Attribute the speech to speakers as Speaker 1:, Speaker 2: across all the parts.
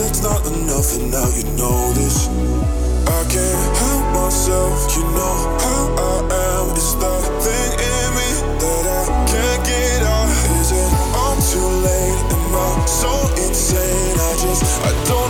Speaker 1: That's not enough, and now you know this. I can't help myself, you know how I am. It's that thing in me that I can't get out. Is it I'm too late? Am I so insane? I just I don't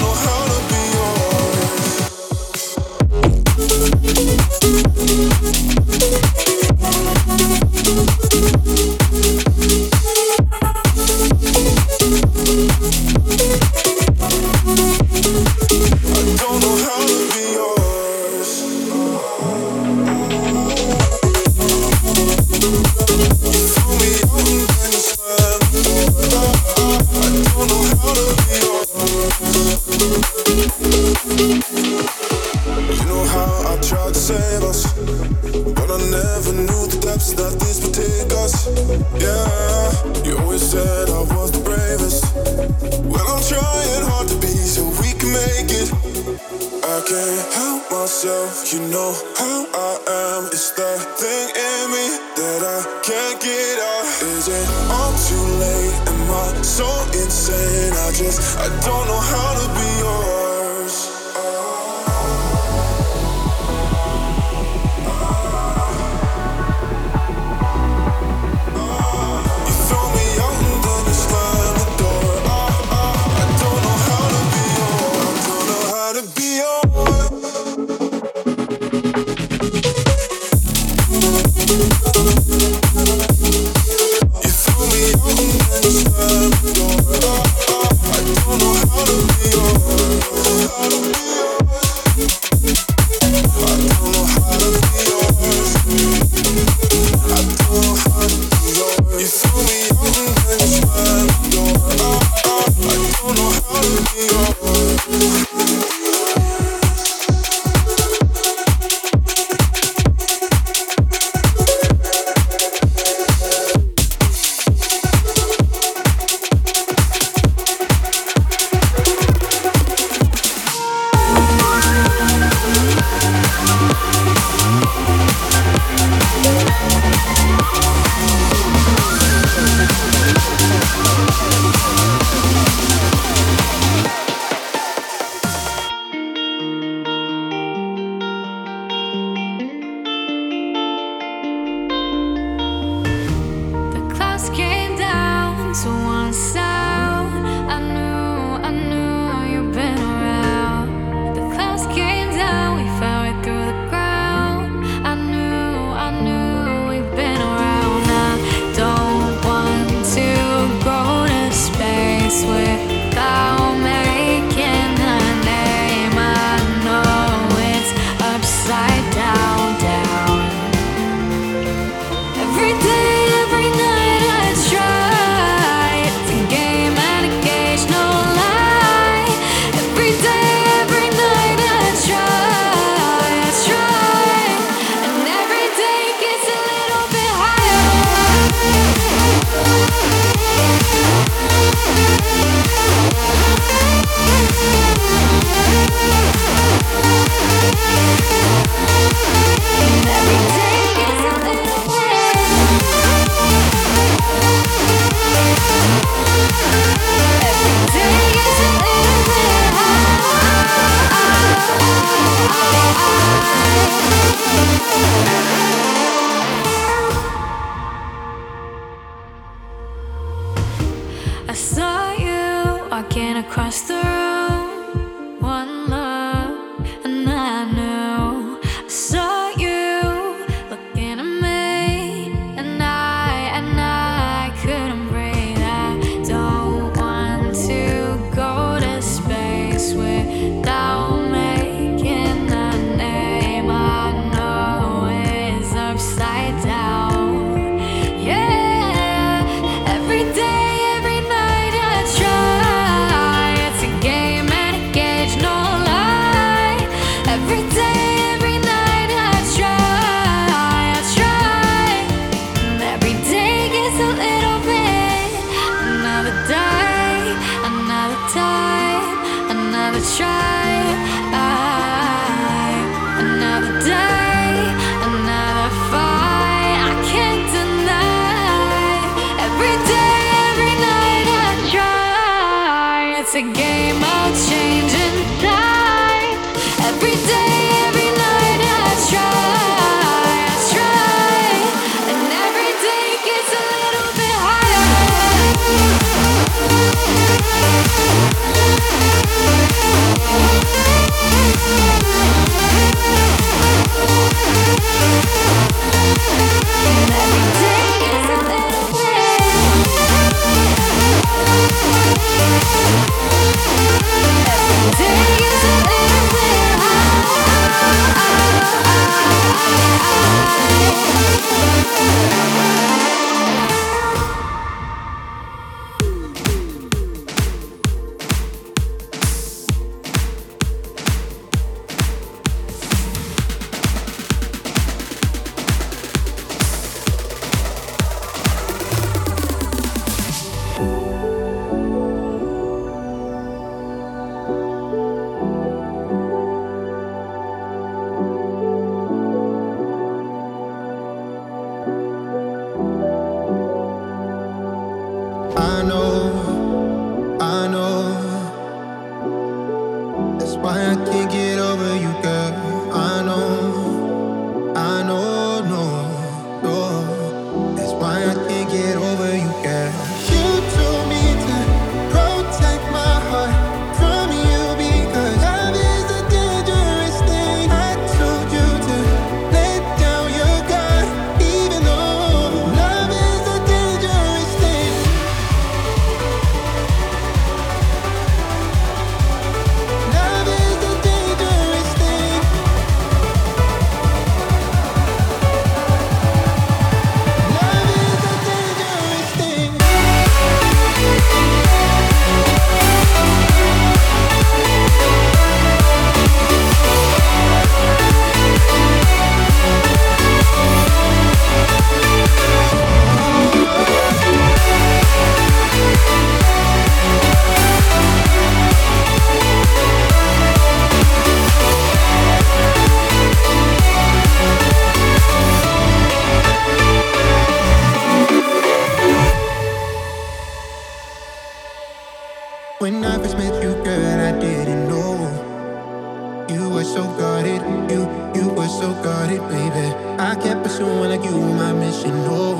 Speaker 1: so
Speaker 2: guarded, baby. I kept pursuing like you were my mission. Oh,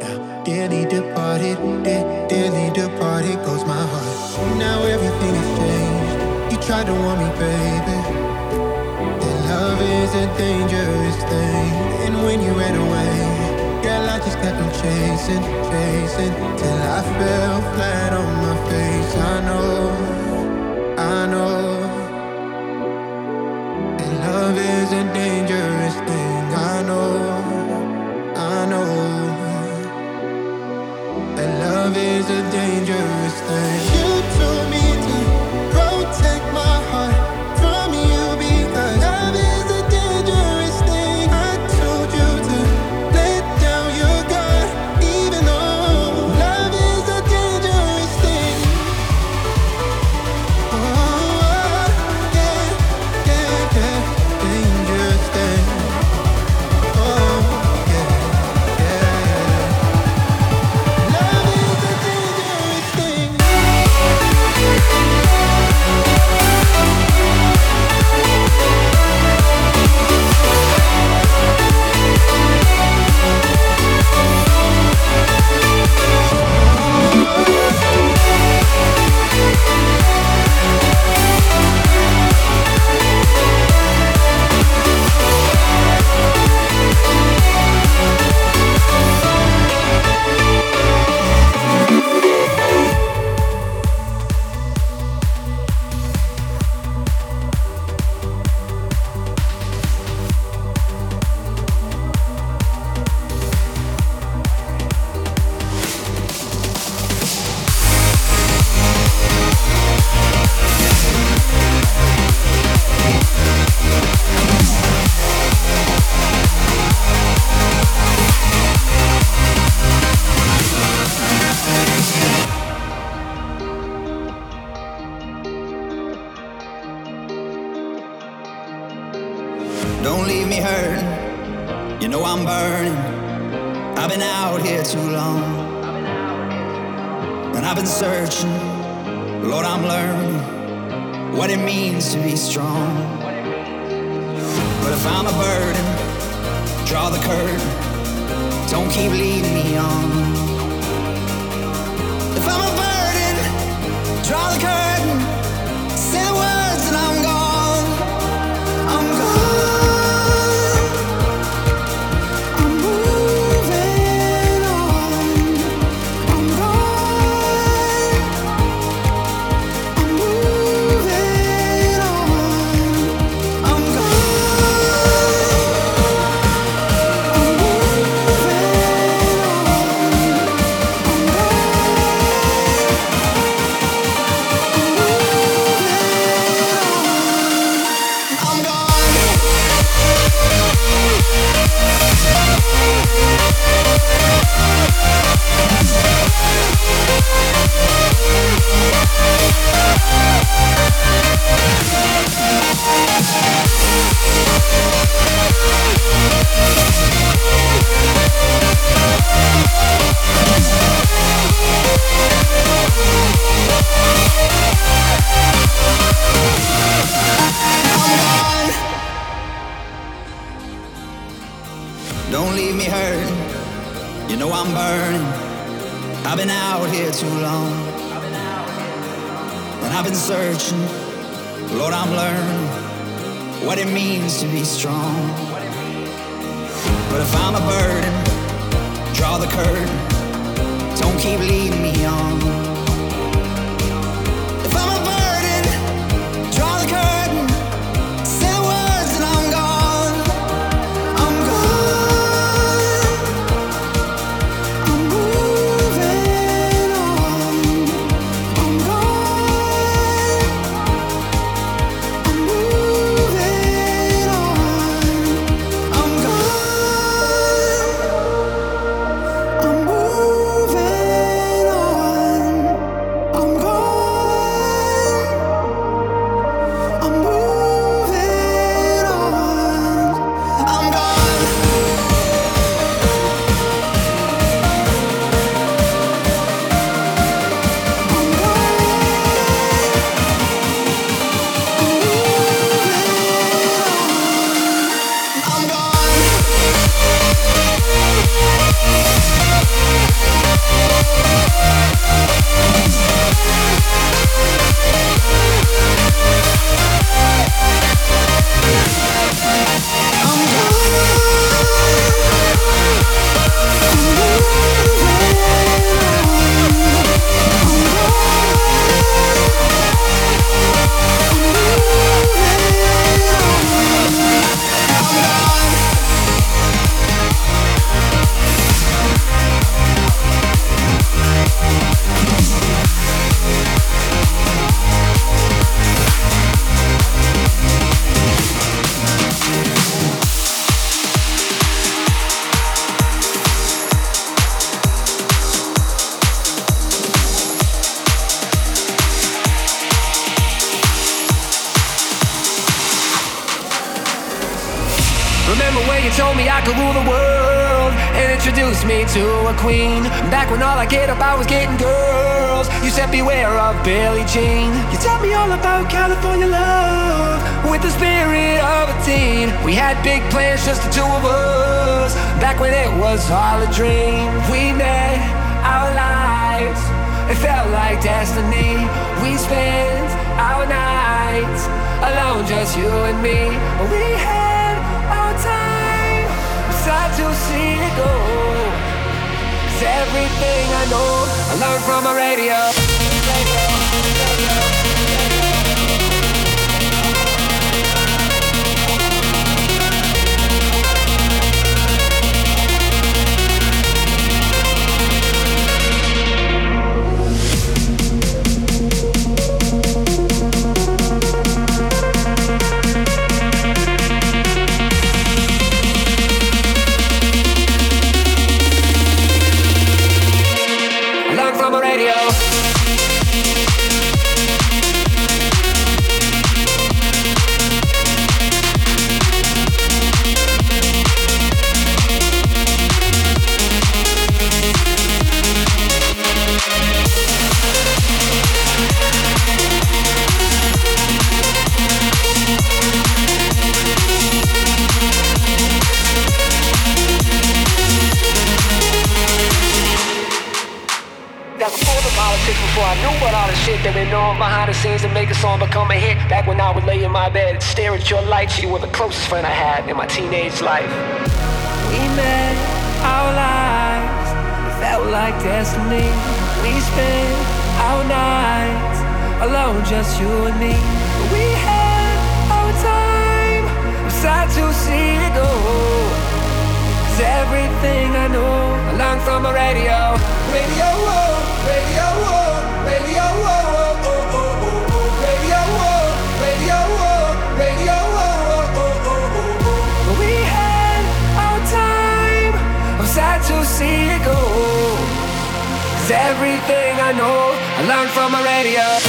Speaker 2: yeah. Dearly departed, de- dearly departed goes my heart. Now everything has changed. You tried to want me, baby. That love is a dangerous thing. And when you ran away, girl, I just kept on chasing, chasing till I fell flat on my face. I know, I know. Love is a dangerous
Speaker 3: too long. And I've been searching. Lord, I'm learning what it means to be strong. But if I'm a burden, draw the curtain. Don't keep leading me on. If I'm a burden, draw the curtain. Say the words Don't leave me hurting. You know I'm burning. I've been out here too long. I've been searching. Lord, I'm learning what it means to be strong. But if I'm a burden, draw the curtain.
Speaker 4: Billie Jean. You taught me all about California love with the spirit of a teen. We had big plans, just the two of us. Back when it was all a dream, we met our lives. It felt like destiny. We spent our nights alone, just you and me. We had our time. I'm sad to see it go. Cause everything I know, I learned from a radio, love. Radio. scenes and make a song become a hit. Back when I would lay in my bed stare at your lights, you were the closest friend I had in my teenage life. We met our lives, felt like destiny. We spent our nights alone, just you and me. We had our time, I'm sad to see it go. Cause everything I know, I learned from a radio. Radio, oh, Everything I know, I learned from a radio,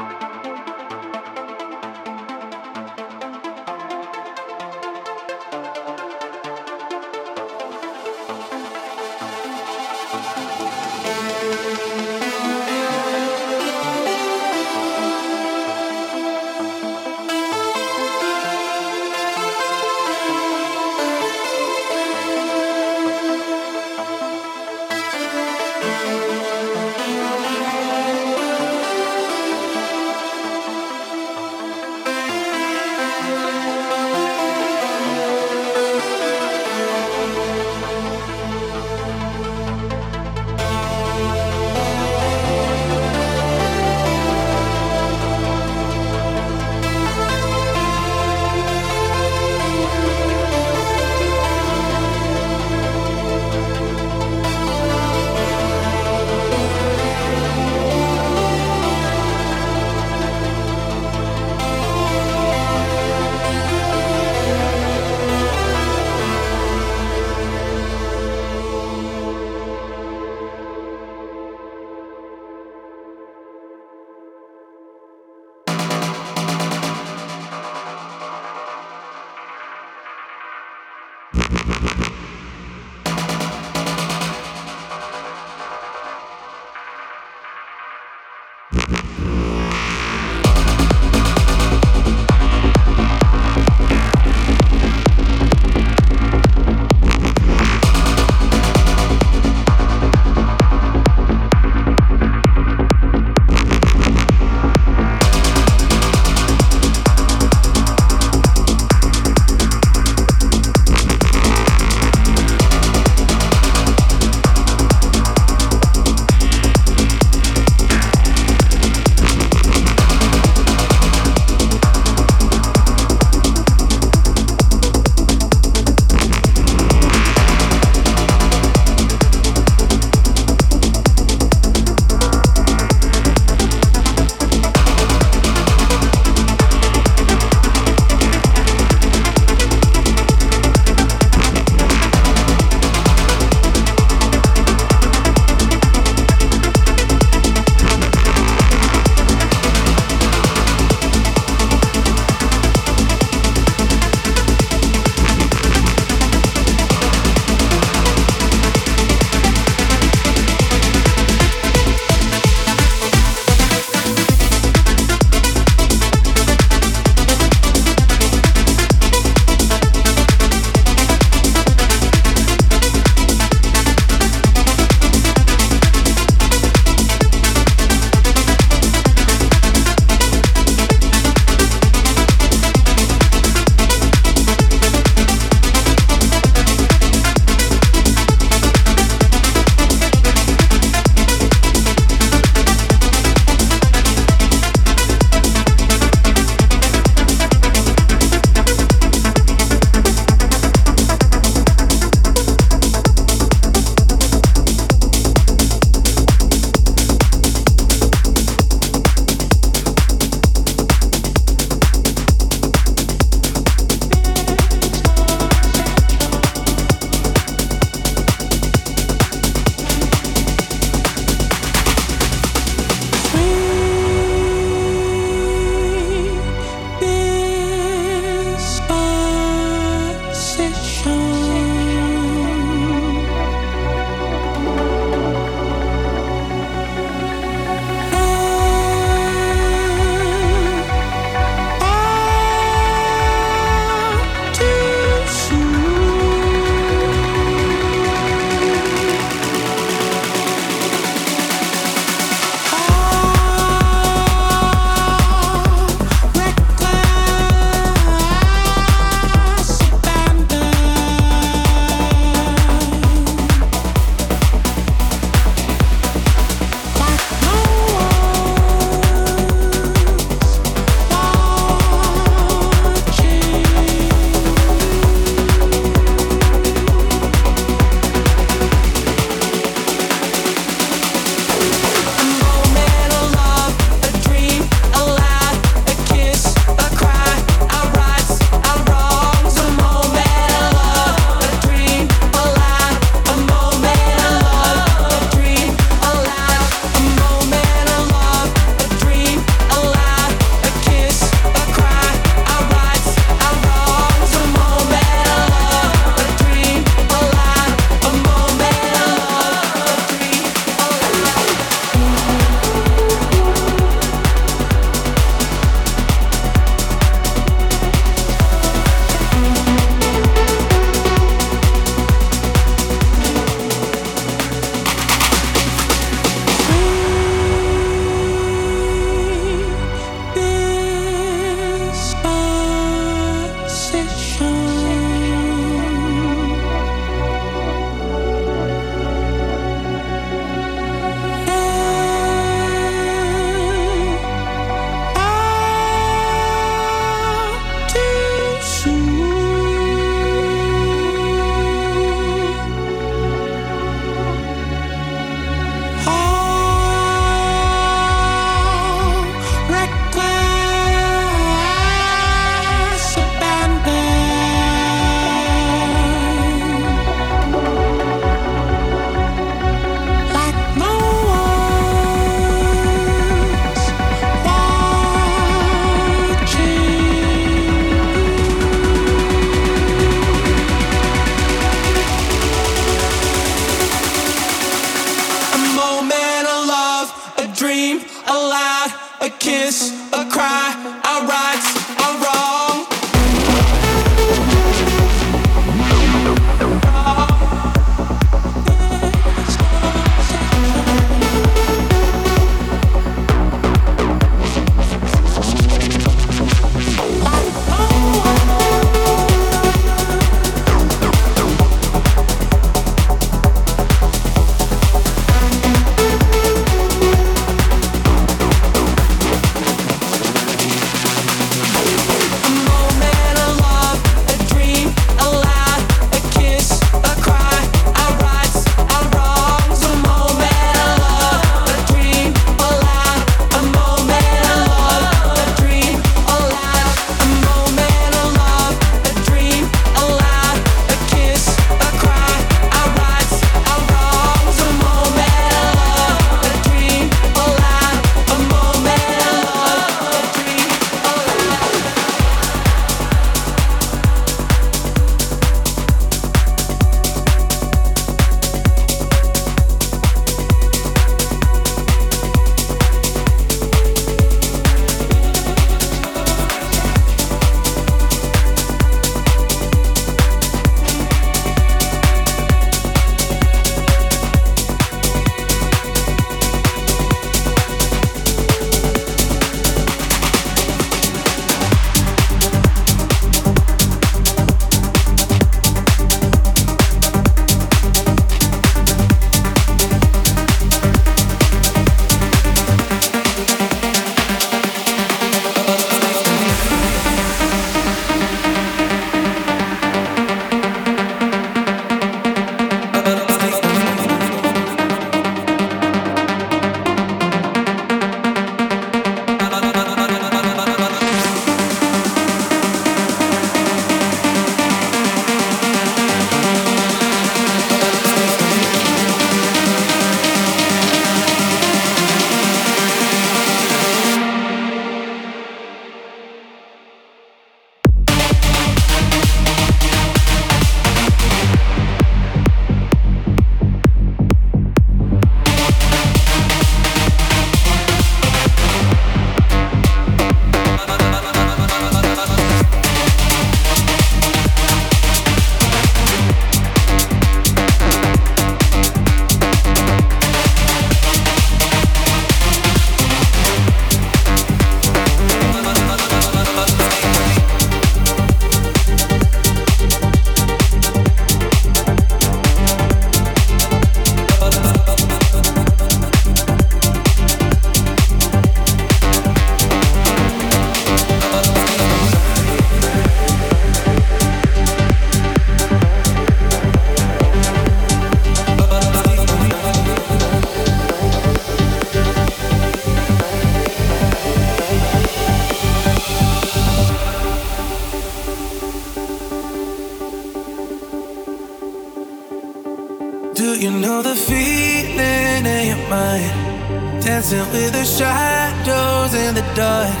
Speaker 5: see the shadows in the
Speaker 6: dark.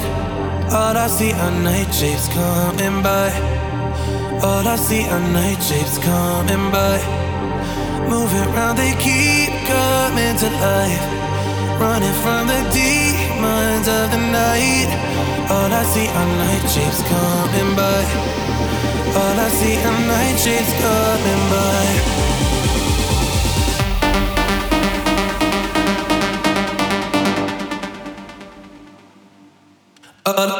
Speaker 6: All I see are night shapes coming by. All I see are night shapes coming by. Moving around, they keep coming to life. Running from the demons of the night. All I
Speaker 7: see are night shapes coming by. All I see are night shapes coming by. uh,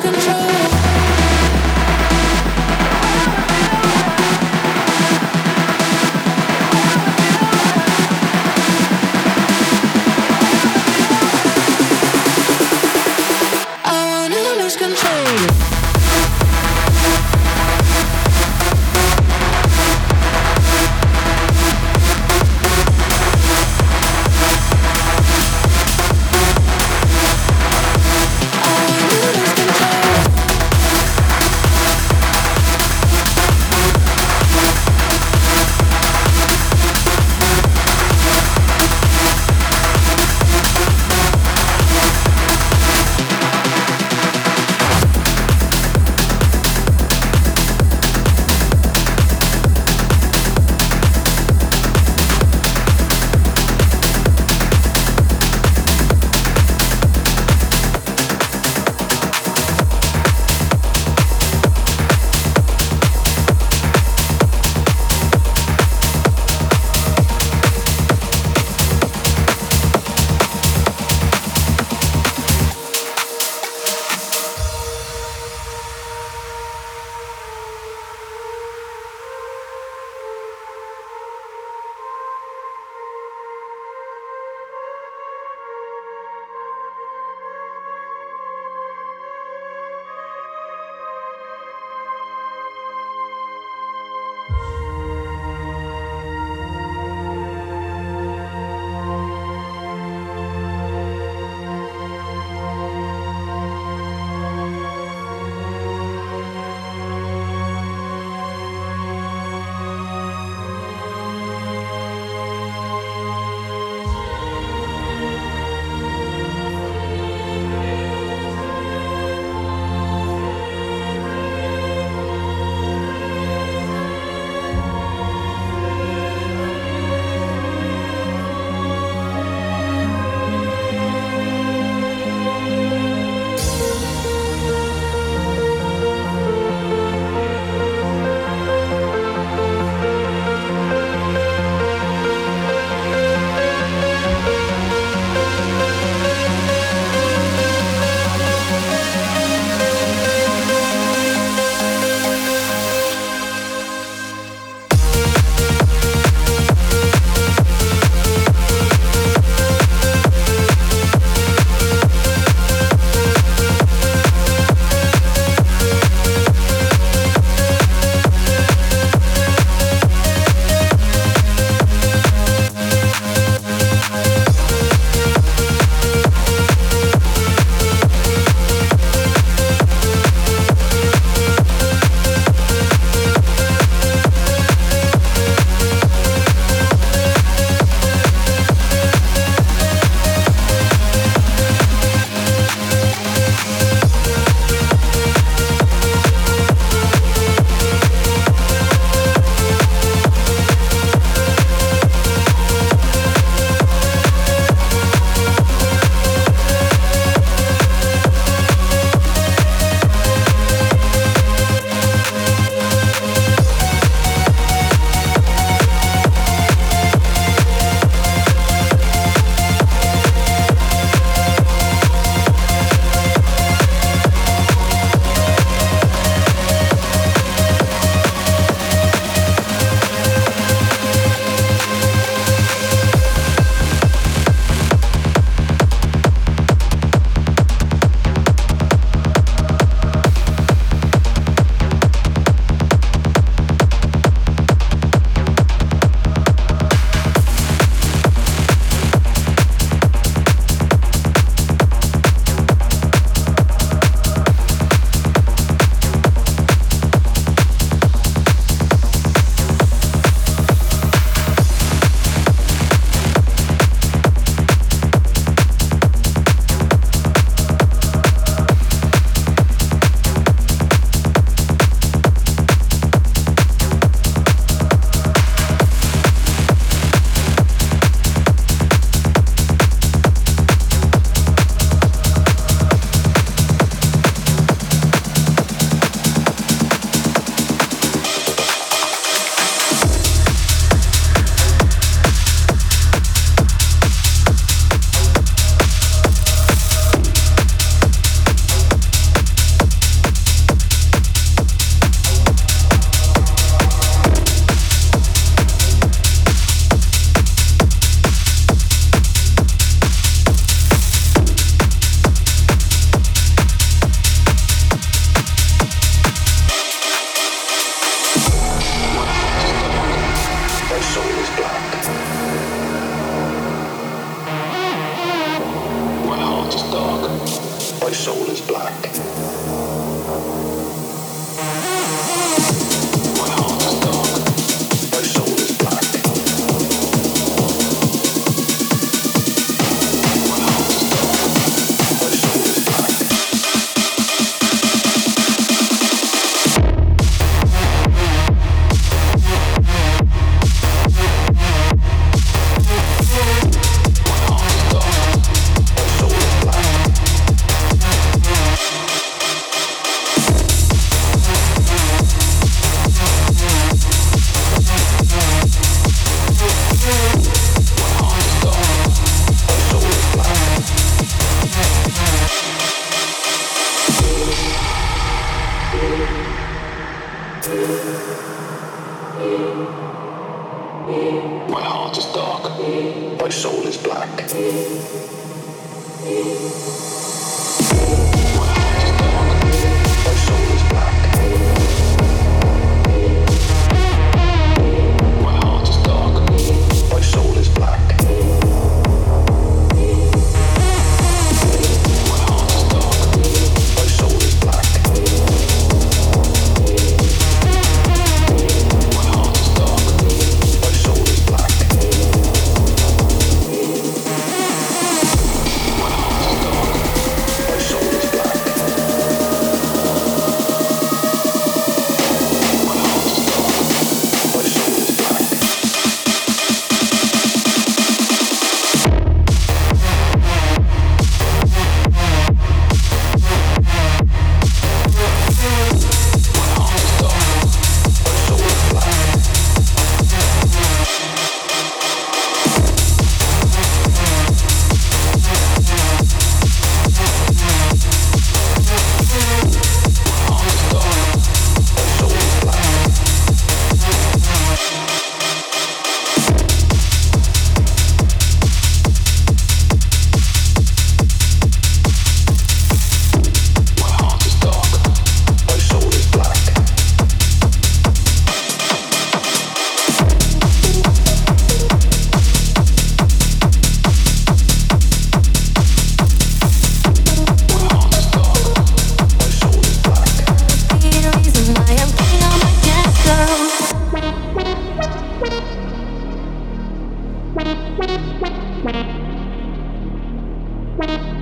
Speaker 7: control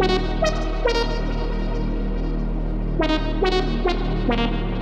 Speaker 7: Thank you.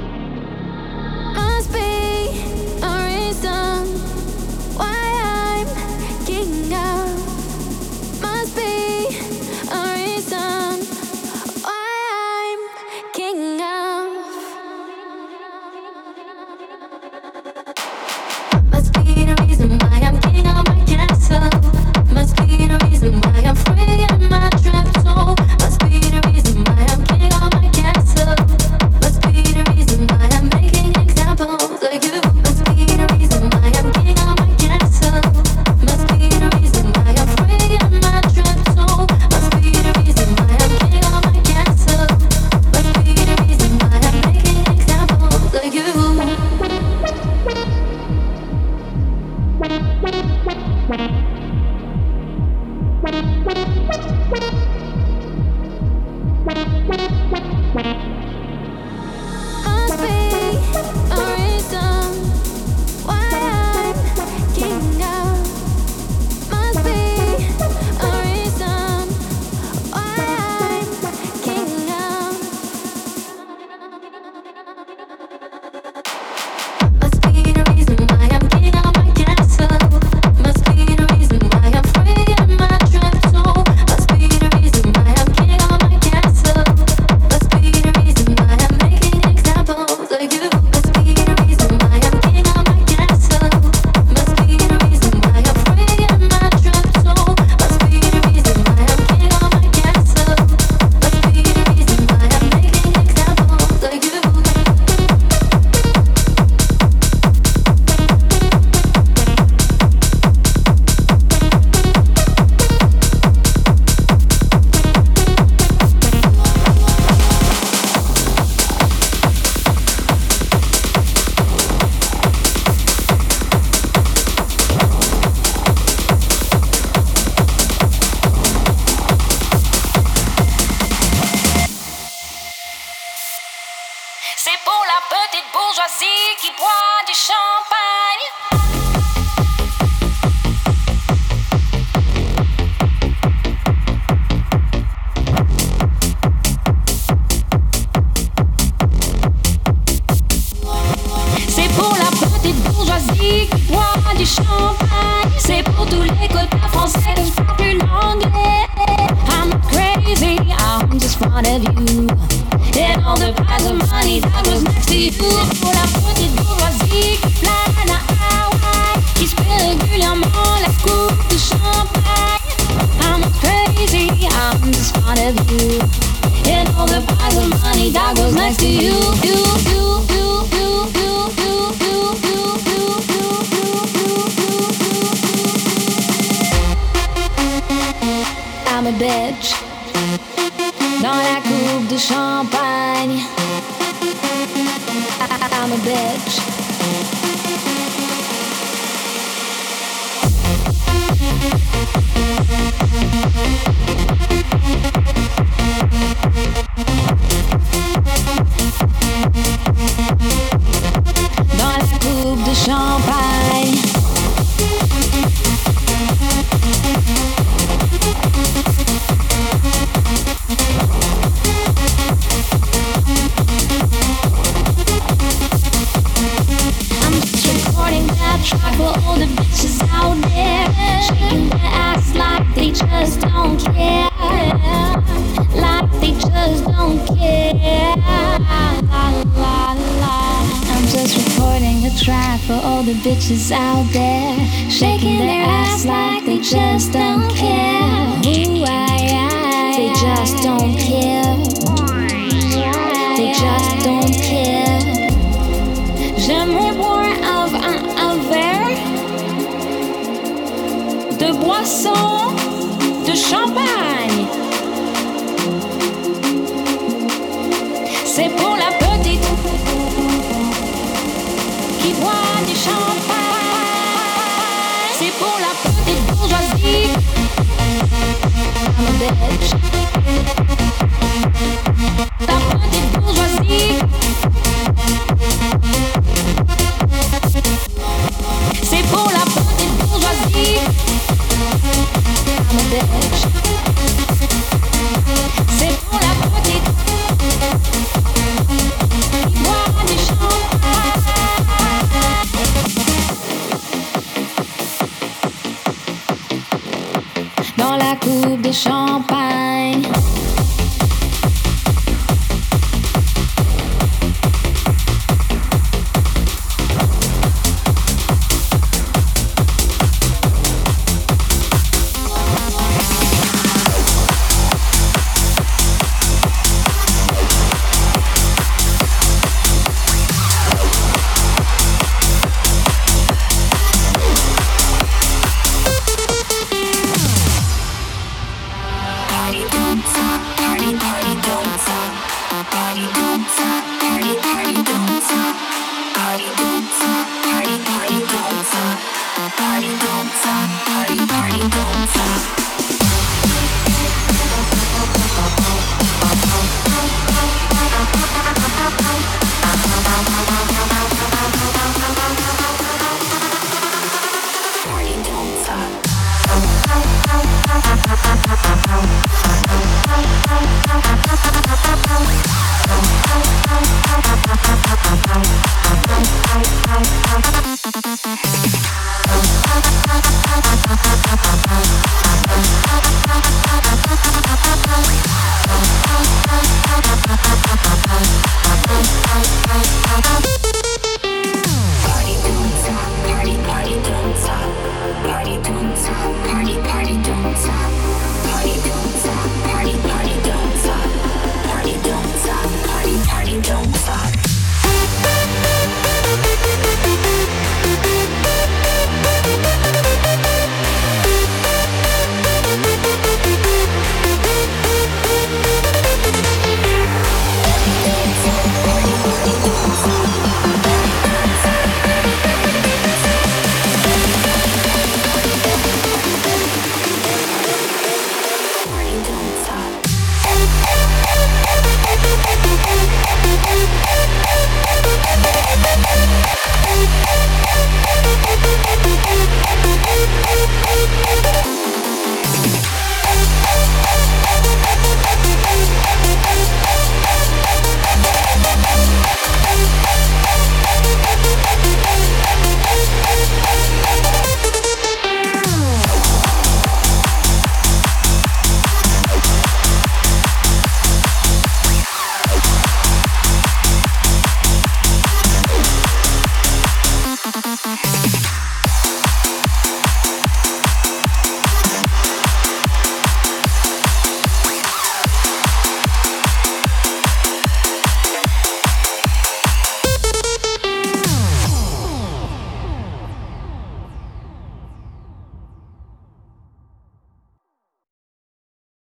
Speaker 7: try for all the bitches out there shaking their ass like they just don't care. Ooh, aye, aye, they just don't care. They just don't care. J'aimerais boire un, un, un verre de boisson de champagne. C'est pour touch stop.